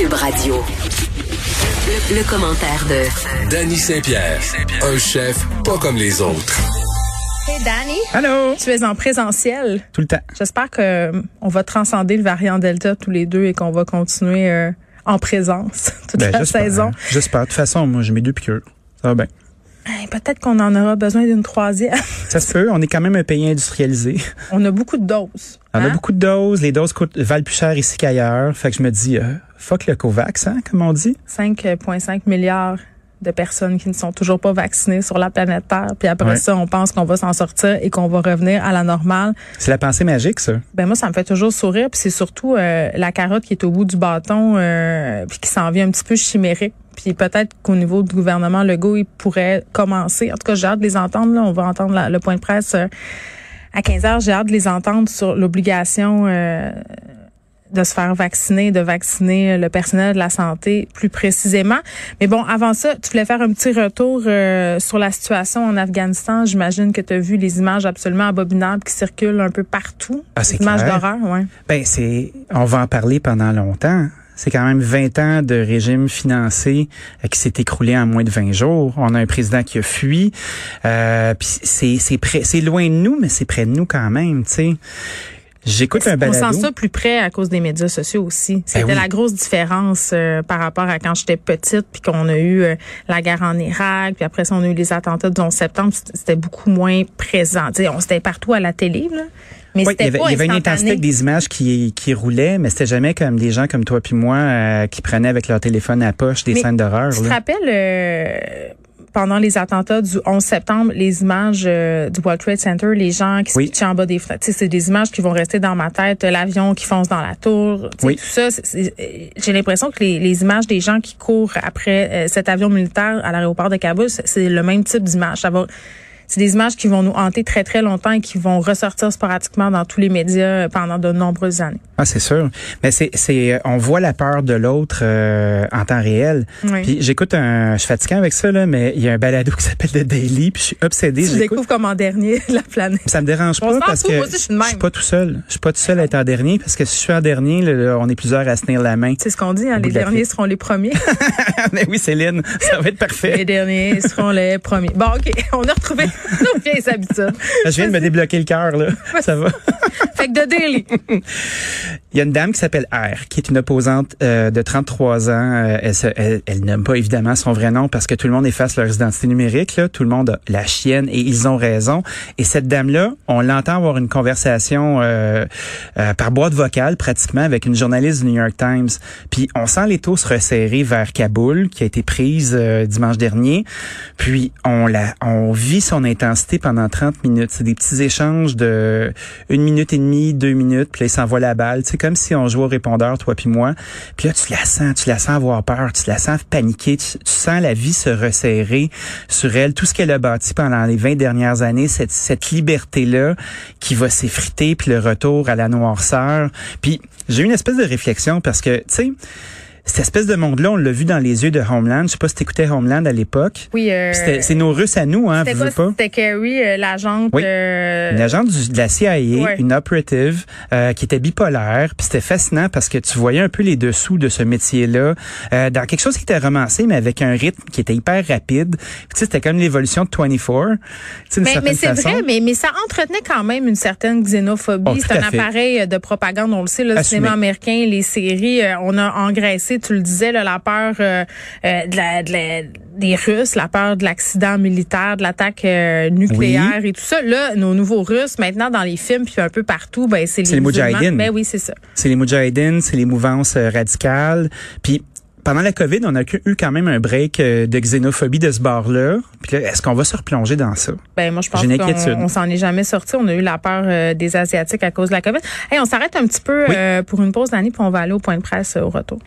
Cube Radio. Le, le commentaire de Danny Saint-Pierre, un chef pas comme les autres. Hey Danny, Allô? tu es en présentiel. Tout le temps. J'espère que euh, on va transcender le variant Delta tous les deux et qu'on va continuer euh, en présence toute Ben, la j'espère. saison. J'espère. De toute façon, moi, j'ai mes deux piqûres. Ça va bien. Peut-être qu'on en aura besoin d'une troisième. Ça se peut. On est quand même un pays industrialisé. on a beaucoup de doses. On a hein? beaucoup de doses. Les doses coûtent, valent plus cher ici qu'ailleurs. Fait que je me dis, euh, fuck le COVAX, hein, comme on dit. 5,5 milliards de personnes qui ne sont toujours pas vaccinées sur la planète Terre. Puis après Ouais. ça, on pense qu'on va s'en sortir et qu'on va revenir à la normale. C'est la pensée magique, ça. Ben moi, ça me fait toujours sourire. Puis c'est surtout euh, la carotte qui est au bout du bâton, euh, puis qui s'en vient un petit peu chimérique. Puis peut-être qu'au niveau du gouvernement Legault, il pourrait commencer. En tout cas, j'ai hâte de les entendre. Là. On va entendre la- le point de presse euh, à 15 heures. J'ai hâte de les entendre sur l'obligation euh, de se faire vacciner, de vacciner le personnel de la santé plus précisément. Mais bon, avant ça, tu voulais faire un petit retour euh, sur la situation en Afghanistan. J'imagine que tu as vu les images absolument abominables qui circulent un peu partout. Ah, c'est images d'horreur, ouais. Ben, c'est, on va en parler pendant longtemps. C'est quand même 20 ans de régime financé euh, qui s'est écroulé en moins de 20 jours. On a un président qui a fui. Euh, c'est, loin de nous, mais c'est près de nous quand même, tu sais. J'écoute un On balado. sent ça plus près à cause des médias sociaux aussi. C'était Ben oui. la grosse différence euh, par rapport à quand j'étais petite, puis qu'on a eu euh, la guerre en Irak, puis après ça on a eu les attentats du 11 septembre. C'était- beaucoup moins présent. Tu sais, on c'était partout à la télé, là. Mais Oui, il c'était y avait, pas il y avait une intensité avec des images qui, qui roulaient, mais c'était jamais comme des gens comme toi puis moi euh, qui prenaient avec leur téléphone à poche des Mais scènes d'horreur. Tu te là. Euh, pendant les attentats du 11 septembre, les images euh, du World Trade Center, les gens qui se Oui. en bas des fenêtres. C'est des images qui vont rester dans ma tête. L'avion qui fonce dans la tour. Oui. Tout ça, euh, j'ai l'impression que les, les images des gens qui courent après euh, cet avion militaire à l'aéroport de Kaboul, c'est- c'est le même type d'image. Ça va c'est des images qui vont nous hanter très, très longtemps et qui vont ressortir sporadiquement dans tous les médias pendant de nombreuses années. Ah, c'est sûr. Mais c'est, c'est, euh, on voit la peur de l'autre euh, en temps réel. Oui. Puis j'écoute un, je suis fatigué avec ça là, mais il y a un balado qui s'appelle The Daily, puis je suis obsédé. Tu j'écoute. découvres comme en dernier la planète. Ça me dérange pas parce fout, que aussi, je suis suis pas tout seul. Je suis pas tout seul à être en dernier parce que si je suis en dernier, là, on est plusieurs à se tenir la main. C'est ce qu'on dit, hein, les de derniers seront les premiers. mais oui, Céline, ça va être les parfait. derniers seront les premiers. Bon, OK, on a retrouvé nos vieilles habitudes. Je viens de me débloquer le cœur là. Ça va. Fait que de Daily. Il y a une dame qui s'appelle R, qui est une opposante euh, de 33 ans. Euh, elle, se- elle, elle nomme pas évidemment son vrai nom parce que tout le monde efface leur identité numérique. Là. Tout le monde a la chienne et ils ont raison. Et cette dame-là, on l'entend avoir une conversation euh, euh, par boîte vocale pratiquement avec une journaliste du New York Times. Puis on sent les taux se resserrer vers Kaboul, qui a été prise euh, dimanche dernier. Puis on la, on vit son intensité pendant 30 minutes. C'est des petits échanges de une minute et demie, deux minutes. Puis là, il s'envoie la balle. Comme si on jouait au répondeur, toi puis moi. Puis là, tu la sens, tu la sens avoir peur, tu la sens paniquer, tu, sens la vie se resserrer sur elle. Tout ce qu'elle a bâti pendant les 20 dernières années, cette, cette liberté-là qui va s'effriter, puis le retour à la noirceur. Puis j'ai eu une espèce de réflexion parce que, tu sais, cette espèce de monde-là, on l'a vu dans les yeux de Homeland. Je sais pas si t'écoutais Homeland à l'époque. Oui, euh, C'est nos Russes à nous, hein, vous pas? C'était Carrie, euh, l'agente. Oui. euh, Une agente du- de la CIA, Ouais. une operative euh, qui était bipolaire. Puis c'était fascinant parce que tu voyais un peu les dessous de ce métier-là euh, dans quelque chose qui était romancé, mais avec un rythme qui était hyper rapide. Tu sais, c'était comme l'évolution de 24. Tu sais, d'une mais, mais c'est vrai, mais, mais ça entretenait quand même une certaine xénophobie. Oh, c'est un fait. appareil de propagande, on le sait, le Assumé. cinéma américain, les séries, on a engraissé, tu le disais, là, la peur euh, euh, de la, de la- des Russes, la peur de l'accident militaire, de l'attaque euh, nucléaire et tout ça. Là, nos nouveaux Russes, maintenant dans les films puis un peu partout, ben c'est les, les. Moudjahidines. Ben oui, c'est ça. C'est les Moudjahidines, c'est les mouvances radicales. Puis pendant la COVID, on a eu quand même un break de xénophobie de ce bord-là. Puis là, est-ce qu'on va se replonger dans ça? Ben moi je pense qu'on s'en est jamais sorti. On a eu la peur euh, des asiatiques à cause de la COVID. Hey, on s'arrête un petit peu Oui. euh, pour une pause d'année puis on va aller au point de presse euh, au retour.